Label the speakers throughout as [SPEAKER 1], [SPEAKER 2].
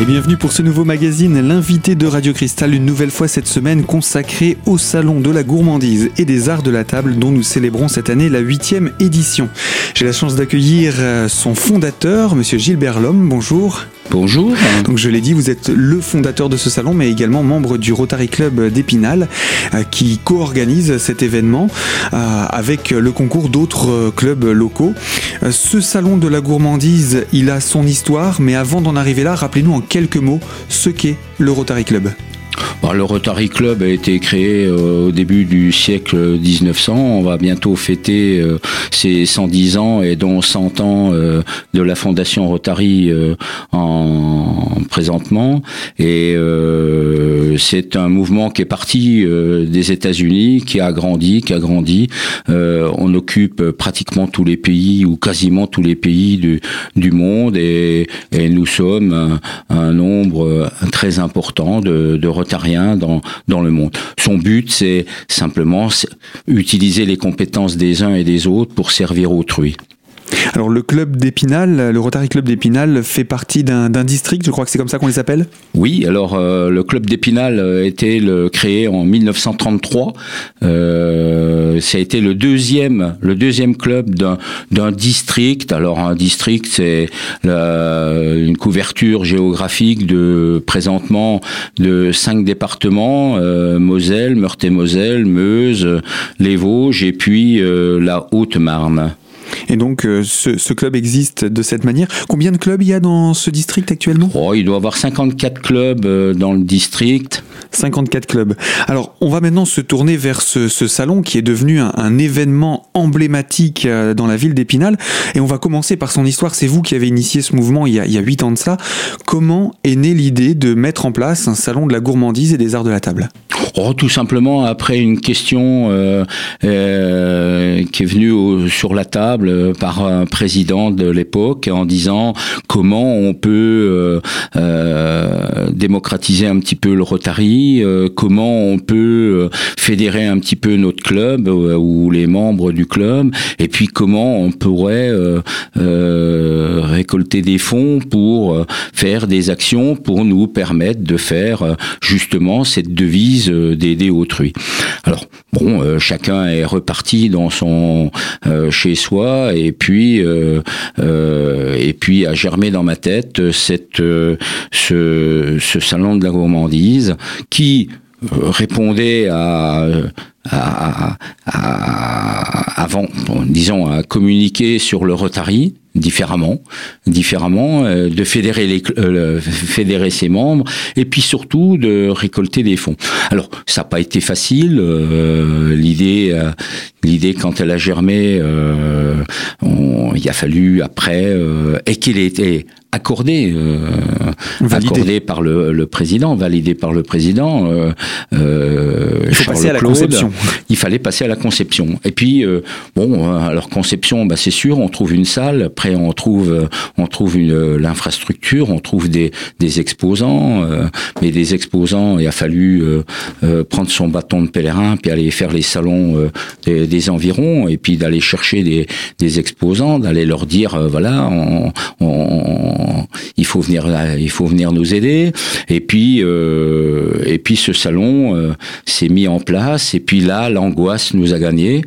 [SPEAKER 1] Et bienvenue pour ce nouveau magazine, l'invité de Radio Cristal, une nouvelle fois cette semaine consacrée au Salon de la gourmandise et des arts de la table dont nous célébrons cette année la huitième édition. J'ai la chance d'accueillir euh, son fondateur, Monsieur Gilbert Lhomme. Bonjour.
[SPEAKER 2] Bonjour.
[SPEAKER 1] Donc je l'ai dit, vous êtes le fondateur de ce salon, mais également membre du Rotary Club d'Épinal, euh, qui co-organise cet événement euh, avec le concours d'autres clubs locaux. Ce salon de la gourmandise, il a son histoire, mais avant d'en arriver là, rappelez-nous en quelques mots ce qu'est le Rotary Club.
[SPEAKER 2] Bon, le Rotary Club a été créé euh, au début du siècle 1900. On va bientôt fêter euh, ses 110 ans et dont 100 ans euh, de la fondation Rotary en, présentement. Et c'est un mouvement qui est parti des États-Unis, qui a grandi, qui a grandi. on occupe pratiquement tous les pays ou quasiment tous les pays du, monde et, nous sommes un, nombre très important de, de Dans le monde. Son but, c'est simplement utiliser les compétences des uns et des autres pour servir autrui.
[SPEAKER 1] Alors le club d'Épinal, le Rotary Club d'Épinal fait partie d'un district, je crois que c'est comme ça qu'on les appelle?
[SPEAKER 2] Oui, alors euh, le club d'Épinal a été le, créé en 1933. Euh, ça a été le deuxième, le deuxième club d'un district. Alors un district, c'est une couverture géographique de présentement de cinq départements euh, Moselle, Meurthe-et-Moselle, Meuse, les Vosges et puis euh, la Haute-Marne.
[SPEAKER 1] Et donc, euh, ce, club existe de cette manière. Combien de clubs il y a dans ce district actuellement?
[SPEAKER 2] Oh, Il doit y avoir 54 clubs euh, dans le district.
[SPEAKER 1] 54 clubs. Alors, on va maintenant se tourner vers ce, salon qui est devenu un, événement emblématique euh, dans la ville d'Épinal. Et on va commencer par son histoire. C'est vous qui avez initié ce mouvement il y a, il y a 8 ans de ça. Comment est née l'idée de mettre en place un salon de la gourmandise et des arts de la table?
[SPEAKER 2] Oh, tout simplement après une question euh, euh, qui est venue sur la table euh, par un président de l'époque en disant comment on peut démocratiser un petit peu le Rotary, comment on peut fédérer un petit peu notre club ou les membres du club, et puis comment on pourrait récolter des fonds pour faire des actions pour nous permettre de faire justement cette devise d'aider autrui. Alors euh, chacun est reparti dans son euh, chez soi et puis euh, et puis a germé dans ma tête cette ce, salon de la gourmandise qui répondait à, à, à, avant, disons, à communiquer sur le Rotary, différemment, différemment, euh, de fédérer, les, euh, fédérer ses membres et puis surtout de récolter des fonds. Alors, ça n'a pas été facile. Euh, l'idée, l'idée quand elle a germé, il a fallu après et qu'il ait accordé, accordé par le, le, président, validé par le président.
[SPEAKER 1] il faut passer à la conception.
[SPEAKER 2] Il fallait passer à la conception. Et puis, bon, alors conception, bah, c'est sûr, on trouve une salle on trouve, on trouve l'infrastructure, on trouve des, des exposants, euh, mais des exposants, il a fallu euh, euh, prendre son bâton de pèlerin puis aller faire les salons des, environs et puis d'aller chercher des, des exposants, d'aller leur dire voilà, on, il faut venir, il faut venir nous aider. Et puis, et puis ce salon s'est mis en place. Et puis là, l'angoisse nous a gagné.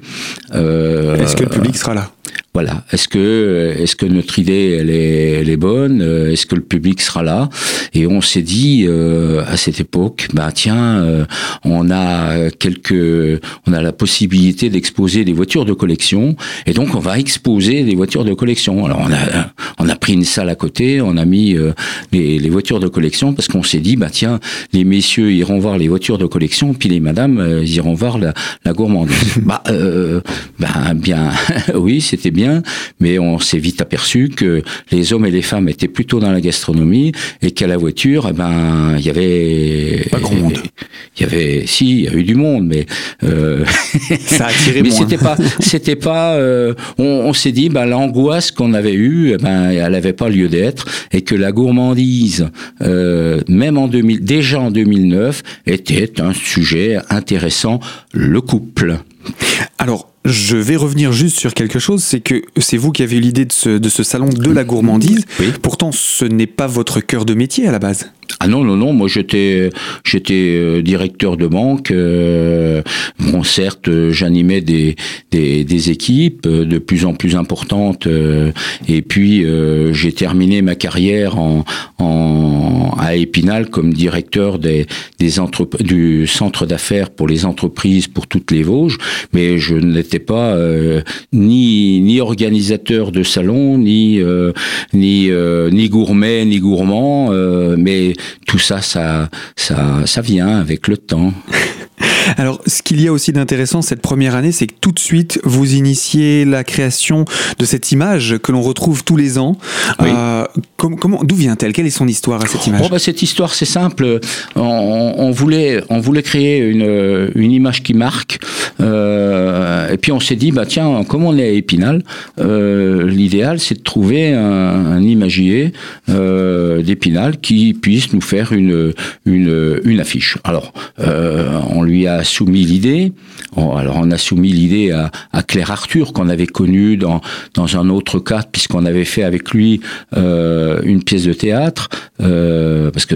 [SPEAKER 1] Est-ce que le public sera là?
[SPEAKER 2] Voilà. Est-ce que est-ce que notre idée elle est, elle est bonne? Euh, Est-ce que le public sera là? Et on s'est dit euh, à cette époque, bah tiens, euh, on a quelques, on a la possibilité d'exposer des voitures de collection, et donc on va exposer des voitures de collection. Alors on a on a pris une salle à côté, on a mis les, les, voitures de collection parce qu'on s'est dit, bah tiens, les messieurs iront voir les voitures de collection, puis les madames iront voir la, la gourmandise. bah, bah bien, oui, c'était bien mais on s'est vite aperçu que les hommes et les femmes étaient plutôt dans la gastronomie et qu'à la voiture, eh ben, il y avait
[SPEAKER 1] pas grand monde.
[SPEAKER 2] Il y avait, si, il y a eu du monde, mais
[SPEAKER 1] euh, ça a attiré
[SPEAKER 2] mais c'était pas, c'était pas. Euh, on, s'est dit, ben l'angoisse qu'on avait eue, eh ben, elle n'avait pas lieu d'être et que la gourmandise, euh, même en 2000, déjà en 2009, était un sujet intéressant. Le couple.
[SPEAKER 1] Alors, je vais revenir juste sur quelque chose, c'est que c'est vous qui avez eu l'idée de ce, de ce salon de la gourmandise. Pourtant, ce n'est pas votre cœur de métier à la base.
[SPEAKER 2] Ah non, non, non, moi j'étais j'étais euh, directeur de banque. Euh, bon, certes, j'animais des, des, des, équipes euh, de plus en plus importantes. et puis, j'ai terminé ma carrière en, en, à Épinal comme directeur des, des du centre d'affaires pour les entreprises pour toutes les Vosges. Mais je n'étais pas ni, ni organisateur de salon, ni, ni, ni gourmet, ni gourmand. mais tout ça, ça, ça, ça vient avec le temps.
[SPEAKER 1] Alors, ce qu'il y a aussi d'intéressant cette première année, c'est que tout de suite, vous initiez la création de cette image que l'on retrouve tous les ans. Euh, comment, d'où vient-elle? Quelle est son histoire à cette image?
[SPEAKER 2] Bah, Cette histoire, c'est simple. On, voulait, on voulait créer une, une image qui marque. Euh, et puis on s'est dit, bah tiens, comme on est à Épinal, euh, l'idéal, c'est de trouver un, un imagier d'Épinal qui puisse nous faire une, une, une affiche. Alors, on lui a soumis l'idée. Alors on a soumis l'idée à, à, Claire Arthur qu'on avait connue dans dans un autre cadre puisqu'on avait fait avec lui euh, une pièce de théâtre euh, parce que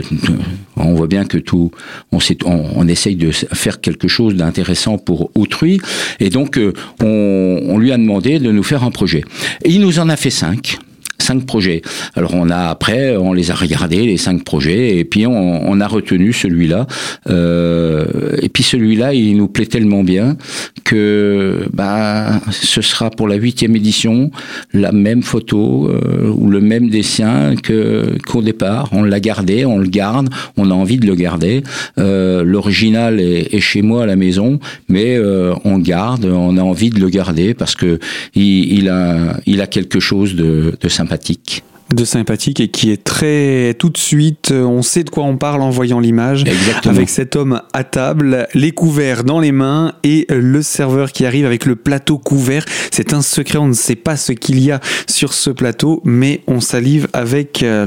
[SPEAKER 2] on voit bien que tout on, on, on essaye de faire quelque chose d'intéressant pour autrui et donc euh, on, on lui a demandé de nous faire un projet et il nous en a fait cinq cinq projets. Alors on a après, on les a regardés les cinq projets et puis on, on a retenu celui-là. Euh, et puis celui-là, il nous plaît tellement bien que bah ce sera pour la huitième édition la même photo euh, ou le même dessin que qu'au départ. On l'a gardé, on le garde, on a envie de le garder. Euh, L'original est, est, chez moi à la maison, mais euh, on garde, on a envie de le garder parce que il, il a il a quelque chose de, de sympathique sympathique.
[SPEAKER 1] De sympathique et qui est très tout de suite on sait de quoi on parle en voyant l'image. Avec cet homme à table les couverts dans les mains et le serveur qui arrive avec le plateau couvert. C'est un secret on ne sait pas ce qu'il y a sur ce plateau mais on salive avec euh,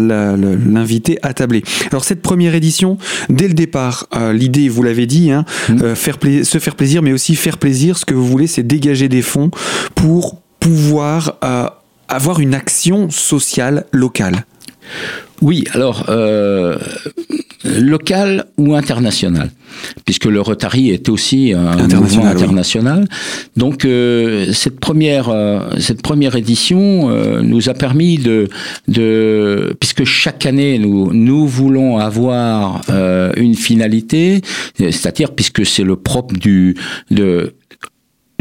[SPEAKER 1] l'invité à tabler. Alors cette première édition dès le départ euh, l'idée vous l'avez dit hein, mmh. euh, faire se faire plaisir mais aussi faire plaisir. Ce que vous voulez c'est dégager des fonds pour pouvoir avoir une action sociale locale
[SPEAKER 2] oui, alors euh, local ou international, puisque le Rotary est aussi un mouvement international. Donc euh, cette première euh, cette première édition euh, nous a permis de de puisque chaque année nous nous voulons avoir euh, une finalité, c'est-à-dire puisque c'est le propre du de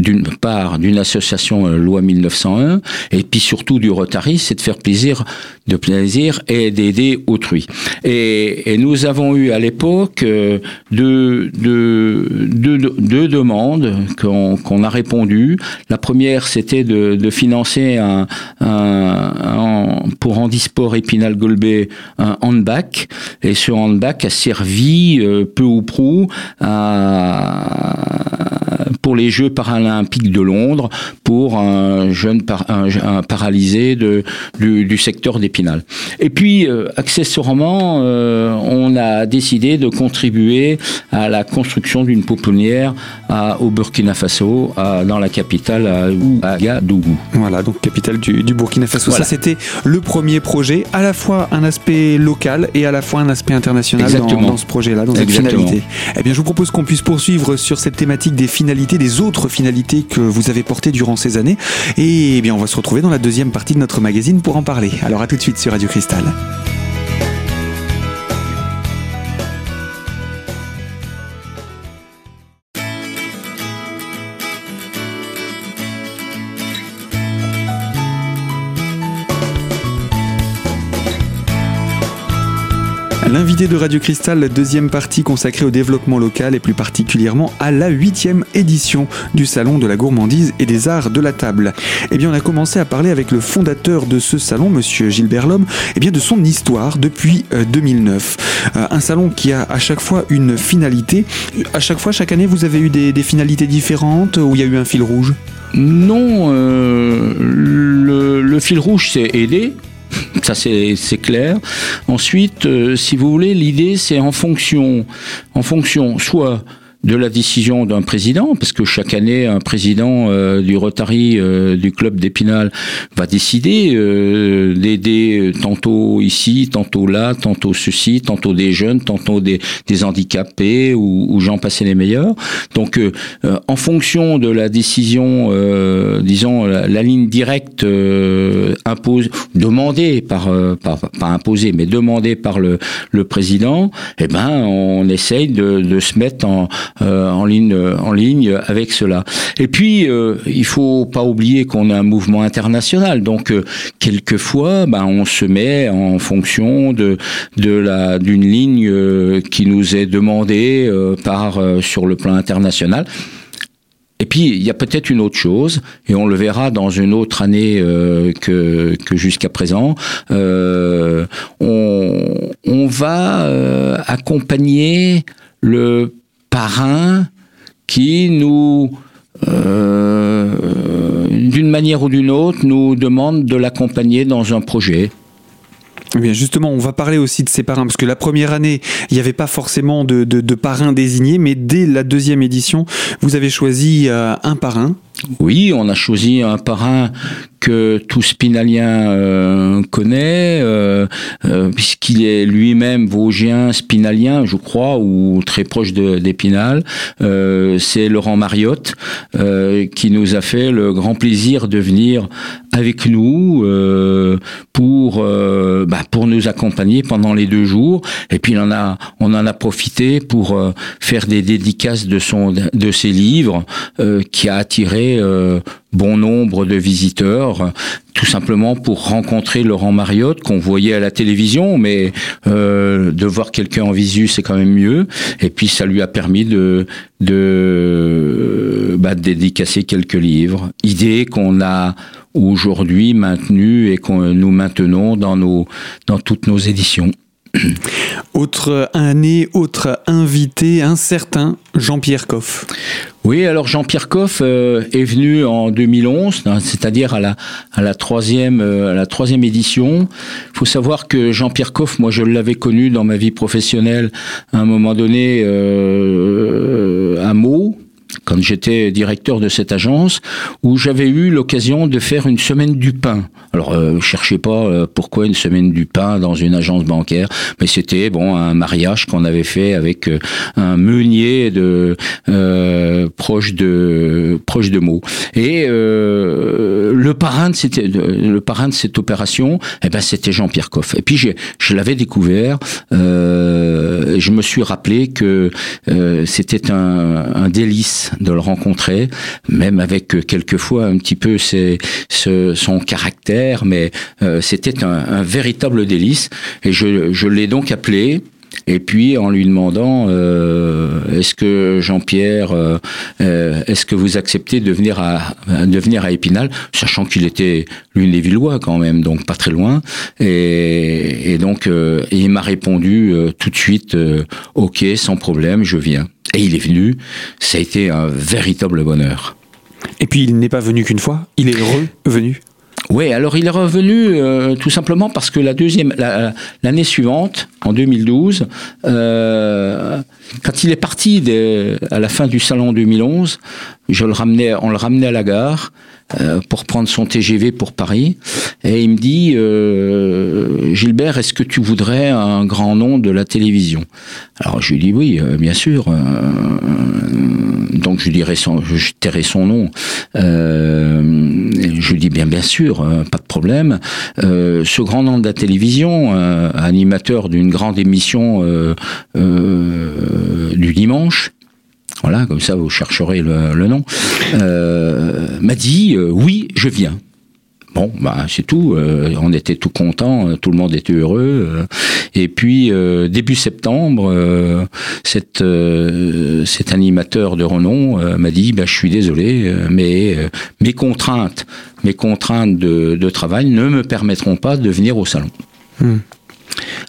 [SPEAKER 2] d'une part d'une association euh, loi 1901 et puis surtout du Rotary, c'est de faire plaisir, de plaisir et d'aider autrui. Et, et, nous avons eu à l'époque euh, deux, deux, deux, deux demandes qu'on a répondu. La première, c'était de, de, financer un, un, pour Handisport Épinal Golbet un handback et ce handback a servi euh, peu ou prou à pour les Jeux paralympiques de Londres pour un jeune un, paralysé de, du, secteur d'Épinal. Et puis, euh, accessoirement, euh, on a décidé de contribuer à la construction d'une pouponnière au Burkina Faso, dans la capitale, à Ouagadougou.
[SPEAKER 1] Voilà, donc capitale du, Burkina Faso. Ça, c'était le premier projet, à la fois un aspect local et à la fois un aspect international dans, dans, ce projet-là, dans cette finalité. Eh bien, je vous propose qu'on puisse poursuivre sur cette thématique des finalités des autres finalités que vous avez portées durant ces années. Et eh bien, on va se retrouver dans la deuxième partie de notre magazine pour en parler. Alors à tout de suite sur Radio Cristal. L'invité de Radio Cristal, deuxième partie consacrée au développement local et plus particulièrement à la huitième édition du Salon de la gourmandise et des arts de la table. Eh bien, on a commencé à parler avec le fondateur de ce salon, Monsieur Gilbert Lhomme, eh bien de son histoire depuis 2009. Euh, euh, un salon qui a à chaque fois une finalité. À chaque fois, chaque année, vous avez eu des, finalités différentes ou il y a eu un fil rouge?
[SPEAKER 2] Non, euh, le, le, fil rouge, c'est aider ça, c'est clair. Ensuite, euh, si vous voulez, l'idée, c'est en fonction, en fonction soit de la décision d'un président, parce que chaque année, un président du Rotary du club d'Épinal va décider d'aider tantôt ici, tantôt là, tantôt ceci, tantôt des jeunes, tantôt des, des handicapés ou, ou j'en passais les meilleurs. Donc, en fonction de la décision, disons, la, ligne directe impose, demandée par, par, pas imposée, mais demandée par le, le président, eh ben, on essaye de, de se mettre en, euh, en, ligne, en ligne avec cela. Et puis, euh, il faut pas oublier qu'on a un mouvement international, donc euh, quelquefois, ben, on se met en fonction de, de la d'une ligne euh, qui nous est demandée par sur le plan international. Et puis, il y a peut-être une autre chose, et on le verra dans une autre année euh, que, que jusqu'à présent. Euh, on, on, va euh, accompagner le parrain qui nous, euh, d'une manière ou d'une autre, nous demande de l'accompagner dans un projet.
[SPEAKER 1] Eh bien justement, on va parler aussi de ces parrains, parce que la première année, il n'y avait pas forcément de, de, de parrain désigné, mais dès la deuxième édition, vous avez choisi euh, un parrain.
[SPEAKER 2] Oui, on a choisi un parrain que tout spinalien euh, connaît, euh, euh, puisqu'il est lui-même vosgien, spinalien, je crois, ou très proche d'Épinal. C'est Laurent Mariotte qui nous a fait le grand plaisir de venir avec nous pour bah, pour nous accompagner pendant les deux jours. Et puis on en a on en a profité pour faire des dédicaces de son de ses livres qui a attiré bon nombre de visiteurs, tout simplement pour rencontrer Laurent Mariotte qu'on voyait à la télévision, mais euh, de voir quelqu'un en visu c'est quand même mieux. Et puis ça lui a permis de de, bah, dédicacer quelques livres, idée qu'on a aujourd'hui maintenue et qu'on nous maintenons dans nos dans toutes nos éditions.
[SPEAKER 1] Autre année, autre invité, un certain Jean-Pierre Coff.
[SPEAKER 2] Oui, alors Jean-Pierre Coff euh, est venu en 2011, hein, c'est-à-dire à la, troisième, euh, à la troisième édition. Il faut savoir que Jean-Pierre Coff, moi je l'avais connu dans ma vie professionnelle à un moment donné euh, à Meaux, quand j'étais directeur de cette agence, où j'avais eu l'occasion de faire une semaine du pain. Alors, euh, cherchez pas euh, pourquoi une semaine du pain dans une agence bancaire, mais c'était bon un mariage qu'on avait fait avec euh, un meunier de euh, proche de proche de Meaux. Et le parrain de cette le parrain de cette opération, eh ben c'était Jean-Pierre Coff. Et puis je l'avais découvert. je me suis rappelé que c'était un, un délice de le rencontrer, même avec euh, quelquefois un petit peu son caractère, mais euh, c'était un, véritable délice. Et je, je l'ai donc appelé. Et puis en lui demandant euh, est-ce que Jean-Pierre, est-ce que vous acceptez de venir à de venir à Épinal, sachant qu'il était l'une des Villois quand même, donc pas très loin. Et, et donc il m'a répondu tout de suite ok sans problème, je viens. Et il est venu, ça a été un véritable bonheur.
[SPEAKER 1] Et puis il n'est pas venu qu'une fois, il est revenu.
[SPEAKER 2] Oui, alors il est revenu euh, tout simplement parce que la deuxième, l'année suivante, en 2012, euh, quand il est parti à la fin du salon 2011, je le ramenais, on le ramenait à la gare euh, pour prendre son TGV pour Paris, et il me dit euh, Gilbert, est-ce que tu voudrais un grand nom de la télévision? Alors je lui dis oui, euh, bien sûr. donc je dirais son, je son nom. je lui dis bien bien sûr, pas de problème. ce grand nom de la télévision, animateur d'une grande émission du dimanche comme ça vous chercherez le, nom, euh, m'a dit euh, oui, je viens. Bon, bah c'est tout. Euh, on était tout content, tout le monde était heureux. et puis début septembre, cet, cet animateur de renom m'a dit bah, je suis désolé, mais mes contraintes, mes contraintes de, travail ne me permettront pas de venir au salon. Hmm.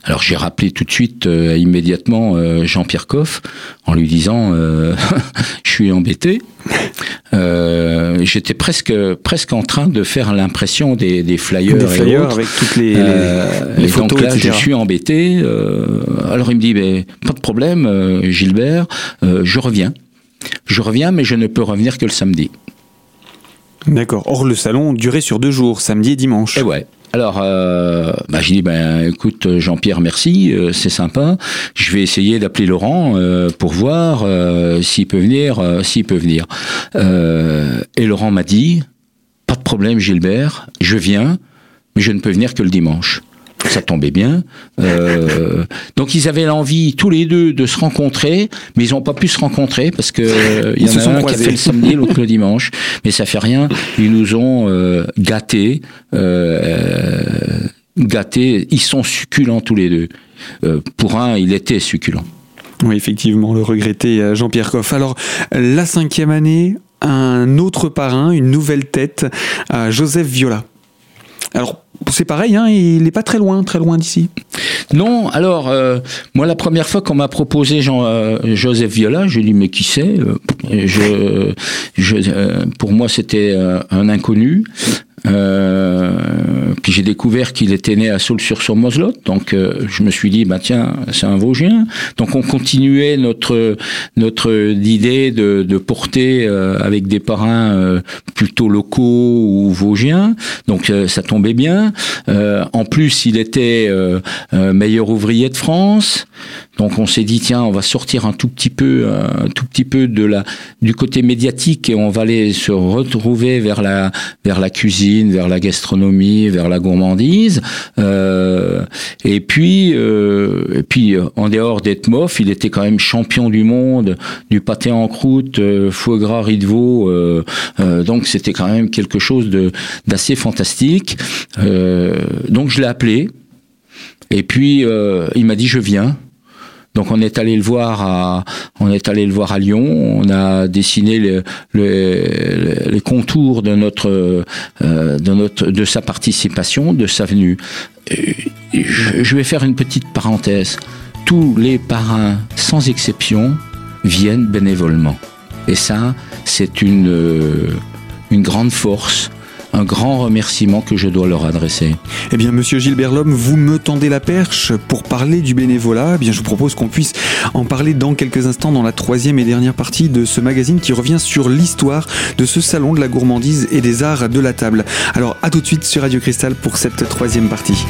[SPEAKER 2] Alors j'ai rappelé tout de suite, euh, immédiatement, euh, Jean-Pierre Coff en lui disant euh, Je suis embêté. J'étais presque, presque en train de faire l'impression des, des, flyers,
[SPEAKER 1] des flyers avec toutes les, les, photos.
[SPEAKER 2] Donc là, je suis embêté. alors il me dit mais, Pas de problème, Gilbert, je reviens. Je reviens, mais je ne peux revenir que le samedi.
[SPEAKER 1] D'accord. Or, le salon durait sur deux jours, samedi et dimanche.
[SPEAKER 2] Et ouais. Alors, euh, bah, j'ai dit, ben, écoute, Jean-Pierre, merci, euh, c'est sympa. Je vais essayer d'appeler Laurent euh, pour voir euh, s'il peut venir, s'il peut venir. Et Laurent m'a dit, pas de problème, Gilbert, je viens, mais je ne peux venir que le dimanche. Ça tombait bien. Donc ils avaient l'envie tous les deux de se rencontrer, mais ils n'ont pas pu se rencontrer parce que euh, il y en a un qui a fait le samedi, l'autre le dimanche. Mais ça fait rien. Ils nous ont euh, gâtés, euh, gâtés. Ils sont succulents tous les deux. Euh, pour un, il était succulent.
[SPEAKER 1] Oui, effectivement, le regretté euh, Jean-Pierre Coff. Alors, la cinquième année, un autre parrain, une nouvelle tête, Joseph Viola. Alors, c'est pareil, hein, il n'est pas très loin, très loin d'ici.
[SPEAKER 2] Non, alors euh, moi la première fois qu'on m'a proposé Jean, euh, Joseph Viola, je dis mais qui c'est Euh, Pour moi c'était un inconnu. Euh, puis j'ai découvert qu'il était né à Saul-sur-Moselotte, donc euh, je me suis dit bah tiens c'est un Vosgien. Donc on continuait notre notre idée de, de porter euh, avec des parrains euh, plutôt locaux ou vosgiens. Donc euh, ça tombait bien. En plus il était meilleur ouvrier de France. Donc on s'est dit tiens on va sortir un tout petit peu un tout petit peu de la du côté médiatique et on va aller se retrouver vers la vers la cuisine, vers la gastronomie, vers la gourmandise. Euh, et puis euh, et puis euh, en dehors d'être mof, il était quand même champion du monde du pâté en croûte, euh, foie gras, riz de veau. euh, euh, donc c'était quand même quelque chose de d'assez fantastique. Euh, donc je l'ai appelé. Et puis euh, il m'a dit je viens. Donc on est allé le voir à, on est allé le voir à Lyon. On a dessiné le- le- les contours de notre, euh, de notre, de sa participation, de sa venue. Et Je, je vais faire une petite parenthèse. Tous les parrains, sans exception, viennent bénévolement. Et ça, c'est une, euh, une grande force, un grand remerciement que je dois leur adresser.
[SPEAKER 1] Eh bien, monsieur Gilbert Lhomme, vous me tendez la perche pour parler du bénévolat. Eh bien, je vous propose qu'on puisse en parler dans quelques instants dans la troisième et dernière partie de ce magazine qui revient sur l'histoire de ce salon de la gourmandise et des arts de la table. Alors, à tout de suite sur Radio Cristal pour cette troisième partie.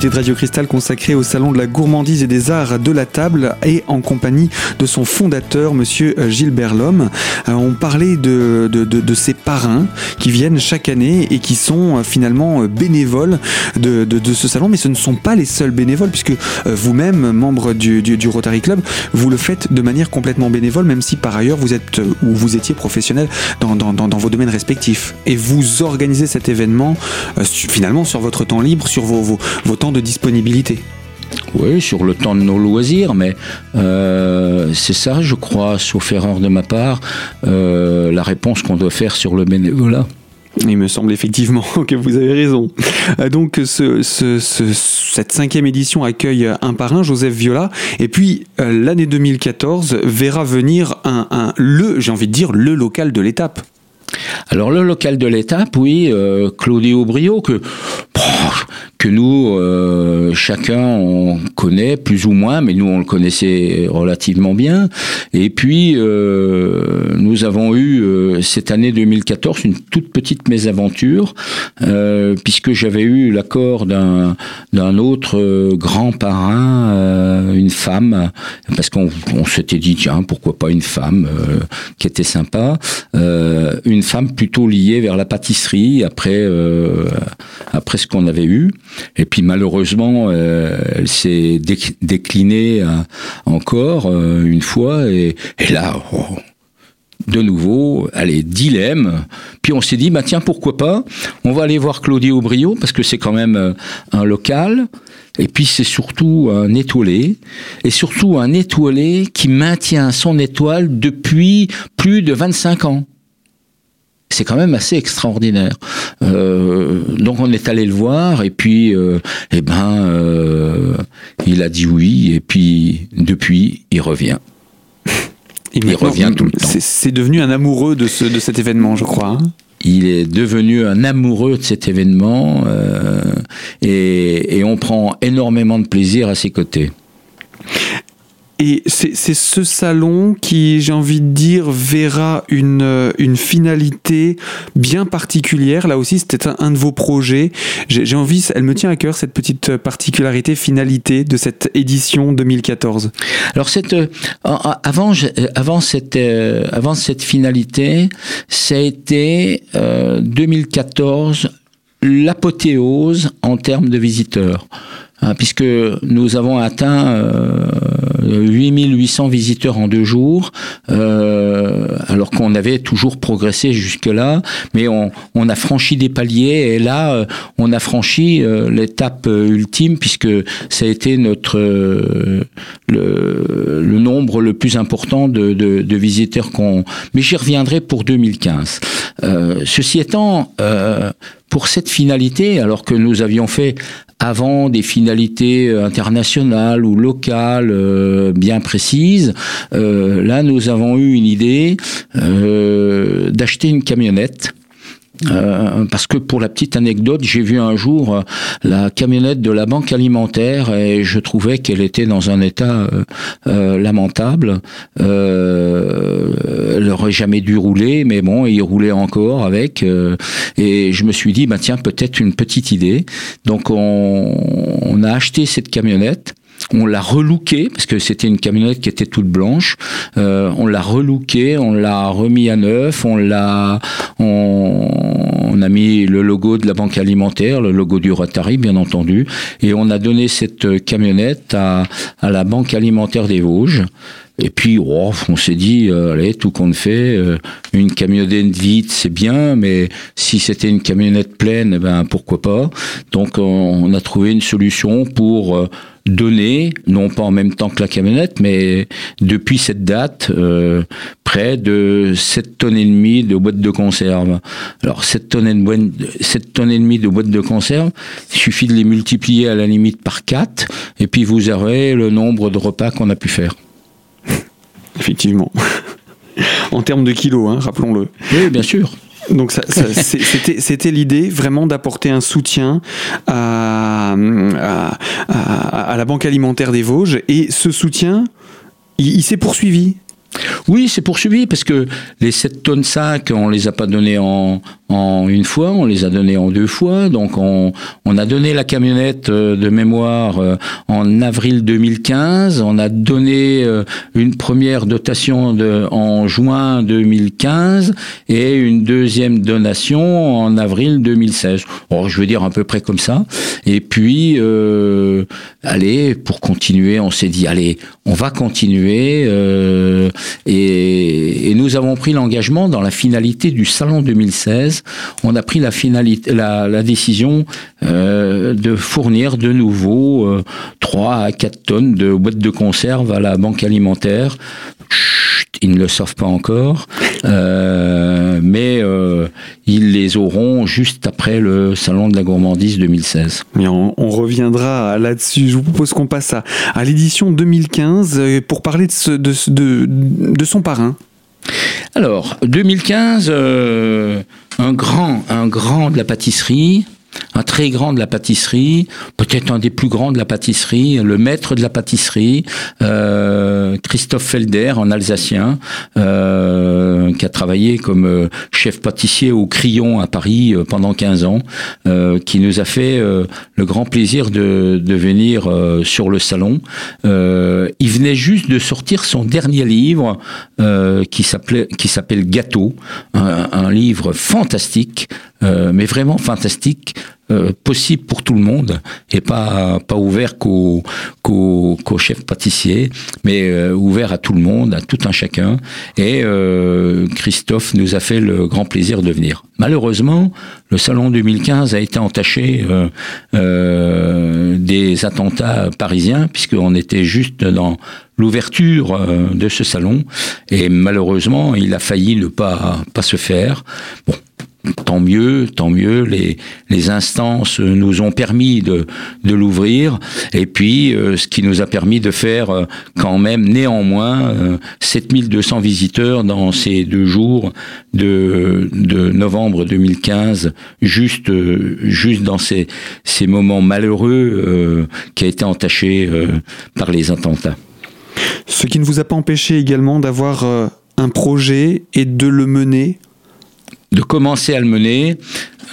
[SPEAKER 1] De Radio Cristal consacré au salon de la gourmandise et des arts de la table et en compagnie de son fondateur, monsieur Gilbert Lhomme. Euh, on parlait de, de, de, de parrains qui viennent chaque année et qui sont euh, finalement euh, bénévoles de, de, ce salon, mais ce ne sont pas les seuls bénévoles puisque euh, vous-même, membre du, du, Rotary Club, vous le faites de manière complètement bénévole, même si par ailleurs vous êtes euh, ou vous étiez professionnel dans, dans, dans, vos domaines respectifs. Et vous organisez cet événement euh, finalement sur votre temps libre, sur vos, vos, vos temps de disponibilité.
[SPEAKER 2] Oui, sur le temps de nos loisirs, mais euh, c'est ça, je crois, sauf erreur de ma part, euh, la réponse qu'on doit faire sur le bénévolat.
[SPEAKER 1] Il me semble effectivement que vous avez raison. Euh, Donc ce, ce- ce- cette cinquième édition accueille un parrain, Joseph Viola, et puis l'année 2014 verra venir un, un- le, j'ai envie de dire, le local de l'étape.
[SPEAKER 2] Alors le local de l'étape, oui, euh, Claudio Brio, que, que nous, euh, chacun, on connaît plus ou moins, mais nous, on le connaissait relativement bien. Et puis, euh, nous avons eu euh, cette année 2014 une toute petite mésaventure, euh, puisque j'avais eu l'accord d'un d'un autre euh, grand parrain, euh, une femme, parce qu'on on s'était dit, tiens, pourquoi pas une femme qui était sympa, une femme plutôt liée vers la pâtisserie après après ce qu'on avait eu. Et puis malheureusement, euh, elle s'est déc- déclinée euh, encore euh, une fois, et, là. oh, de nouveau, allez, dilemme. Puis on s'est dit, bah tiens, pourquoi pas On va aller voir Claudie Aubrio, parce que c'est quand même un local. Et puis c'est surtout un étoilé. Et surtout un étoilé qui maintient son étoile depuis plus de 25 ans. C'est quand même assez extraordinaire. Euh, donc on est allé le voir et puis, euh, eh ben, euh, il a dit oui et puis depuis il revient.
[SPEAKER 1] il revient tout le temps. C'est devenu un amoureux de, ce, de cet événement, je crois. Hein.
[SPEAKER 2] il est devenu un amoureux de cet événement et, et, on prend énormément de plaisir à ses côtés.
[SPEAKER 1] Et c'est ce salon qui, j'ai envie de dire, verra une, euh, une finalité bien particulière. Là aussi, c'était un, de vos projets. J'ai envie, elle me tient à cœur, cette petite particularité, finalité de cette édition 2014.
[SPEAKER 2] Alors, cette, euh, avant, avant, cette, euh, avant cette finalité, ça a été 2014 l'apothéose en termes de visiteurs. Hein, puisque nous avons atteint euh, 8800 visiteurs en deux jours, euh, alors qu'on avait toujours progressé jusque-là, mais on, on, a franchi des paliers et là, euh, on a franchi euh, l'étape euh, ultime puisque ça a été notre le, le, nombre le plus important de, de, de visiteurs qu'on. Mais j'y reviendrai pour 2015. ceci étant, pour cette finalité, alors que nous avions fait avant des finalités euh, internationales ou locales euh, bien précises, euh, là nous avons eu une idée d'acheter une camionnette euh, parce que pour la petite anecdote, j'ai vu un jour euh, la camionnette de la banque alimentaire et je trouvais qu'elle était dans un état euh, lamentable. elle n'aurait jamais dû rouler, mais bon, il roulait encore avec. et je me suis dit, bah tiens, peut-être une petite idée. Donc on, on a acheté cette camionnette on l'a relookée parce que c'était une camionnette qui était toute blanche. Euh, on l'a relookée, on l'a remis à neuf, on l'a, on, a mis le logo de la banque alimentaire, le logo du Rotary bien entendu, et on a donné cette camionnette à, la banque alimentaire des Vosges. Et puis, oh, on s'est dit, euh, allez, tout compte fait, euh, une camionnette vide, c'est bien, mais si c'était une camionnette pleine, eh ben pourquoi pas? Donc, on, a trouvé une solution pour euh, donné, non pas en même temps que la camionnette, mais depuis cette date, euh, près de 7 tonnes et demie de boîtes de conserve. Alors 7 tonnes et, demie, 7 tonnes et demie de boîtes de conserve, il suffit de les multiplier à la limite par 4, et puis vous aurez le nombre de repas qu'on a pu faire.
[SPEAKER 1] Effectivement. en termes de kilos, hein, rappelons-le.
[SPEAKER 2] Oui, bien sûr.
[SPEAKER 1] Donc c'était l'idée vraiment d'apporter un soutien à, à, la Banque alimentaire des Vosges et ce soutien, il s'est poursuivi.
[SPEAKER 2] Oui, c'est poursuivi parce que les 7 tonnes 5, on les a pas données en, en une fois, on les a donnés en deux fois. Donc on, on a donné la camionnette euh, de mémoire euh, en avril 2015. On a donné euh, une première dotation de, en juin 2015 et une deuxième donation en avril 2016. Bon, je veux dire à peu près comme ça. Et puis, euh, allez, pour continuer, on s'est dit, allez, on va continuer. Euh, et, nous avons pris l'engagement dans la finalité du Salon 2016. On a pris la, décision euh, de fournir de nouveau euh, 3 à 4 tonnes de boîtes de conserve à la banque alimentaire. Ils ne le savent pas encore, euh, mais euh, ils les auront juste après le Salon de la gourmandise 2016.
[SPEAKER 1] Mais on, on reviendra là-dessus. Je vous propose qu'on passe à, à l'édition 2015 euh, pour parler de, ce, de, de, de son parrain.
[SPEAKER 2] Alors, 2015, euh, un grand, un grand de la pâtisserie, un très grand de la pâtisserie, peut-être un des plus grands de la pâtisserie, le maître de la pâtisserie, euh, Christophe Felder, en alsacien, euh, qui a travaillé comme euh, chef pâtissier au Crillon à Paris euh, pendant 15 ans, euh, qui nous a fait euh, le grand plaisir de, de venir sur le salon. il venait juste de sortir son dernier livre qui s'appelait qui s'appelle Gâteau, un, un livre fantastique mais vraiment fantastique, euh, possible pour tout le monde et pas pas ouvert qu'aux qu'aux qu'aux chefs pâtissiers, mais euh, ouvert à tout le monde, à tout un chacun. Et euh, Christophe nous a fait le grand plaisir de venir. Malheureusement, le salon 2015 a été entaché des attentats parisiens puisqu'on était juste dans l'ouverture de ce salon et malheureusement il a failli ne pas pas se faire. Bon, tant mieux, tant mieux. Les, les instances nous ont permis de, de l'ouvrir. Et puis, euh, ce qui nous a permis de faire euh, quand même néanmoins 7200 euh, visiteurs dans ces deux jours de, de novembre 2015, juste, juste dans ces, ces moments malheureux qui a été entaché par les attentats.
[SPEAKER 1] Ce qui ne vous a pas empêché également d'avoir un projet et de le mener
[SPEAKER 2] de commencer à le mener,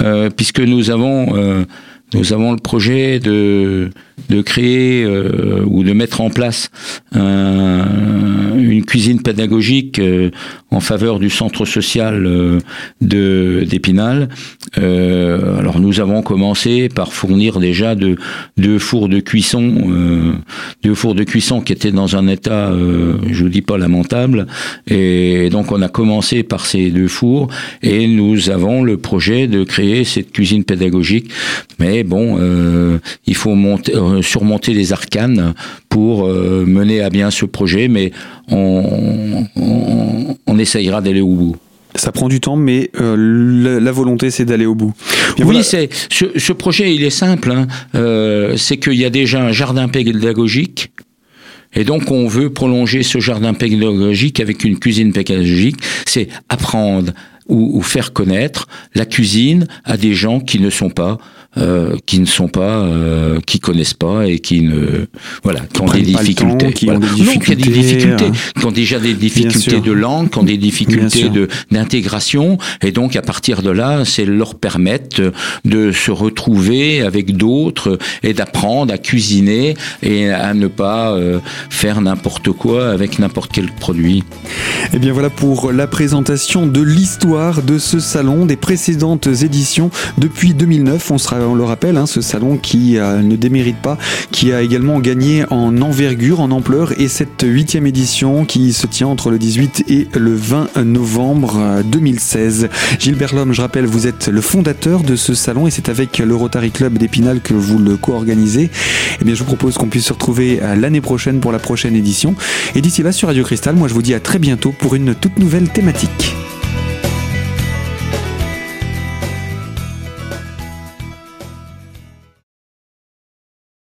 [SPEAKER 2] euh, puisque nous avons, euh, nous avons le projet de, de créer euh, ou de mettre en place une cuisine pédagogique en faveur du centre social de d'Épinal. alors nous avons commencé par fournir déjà deux, fours de cuisson, deux fours de cuisson qui étaient dans un état, je vous dis pas lamentable, et donc on a commencé par ces deux fours et nous avons le projet de créer cette cuisine pédagogique. Mais bon, il faut monter euh, surmonter les arcanes pour euh, mener à bien ce projet, mais on, essayera d'aller au bout.
[SPEAKER 1] Ça prend du temps, mais euh, la, volonté, c'est d'aller au bout.
[SPEAKER 2] oui, c'est ce, projet, il est simple. Hein. c'est qu'il y a déjà un jardin pédagogique. Et donc, on veut prolonger ce jardin pédagogique avec une cuisine pédagogique. C'est apprendre ou, faire connaître la cuisine à des gens qui ne sont pas euh, qui ne sont pas, euh, qui connaissent pas et qui ne, voilà, qui, ont des difficultés. qui, ont des difficultés, des difficultés, qui ont déjà des difficultés de langue, qui ont des difficultés de d'intégration, et donc à partir de là, c'est leur permettre de se retrouver avec d'autres et d'apprendre à cuisiner et à ne pas euh, faire n'importe quoi avec n'importe quel produit.
[SPEAKER 1] Et eh bien voilà pour la présentation de l'histoire de ce salon, des précédentes éditions depuis 2009. On sera on le rappelle, hein, ce salon qui euh, ne démérite pas, qui a également gagné en envergure, en ampleur, et cette huitième édition qui se tient entre le 18 et le 20 novembre 2016. Euh, Gilbert Lhomme, je rappelle, vous êtes le fondateur de ce salon et c'est avec le Rotary Club d'Épinal que vous le co-organisez. Eh bien, je vous propose qu'on puisse se retrouver euh, l'année prochaine pour la prochaine édition. Et d'ici là, sur Radio Cristal, moi je vous dis à très bientôt pour une toute nouvelle thématique.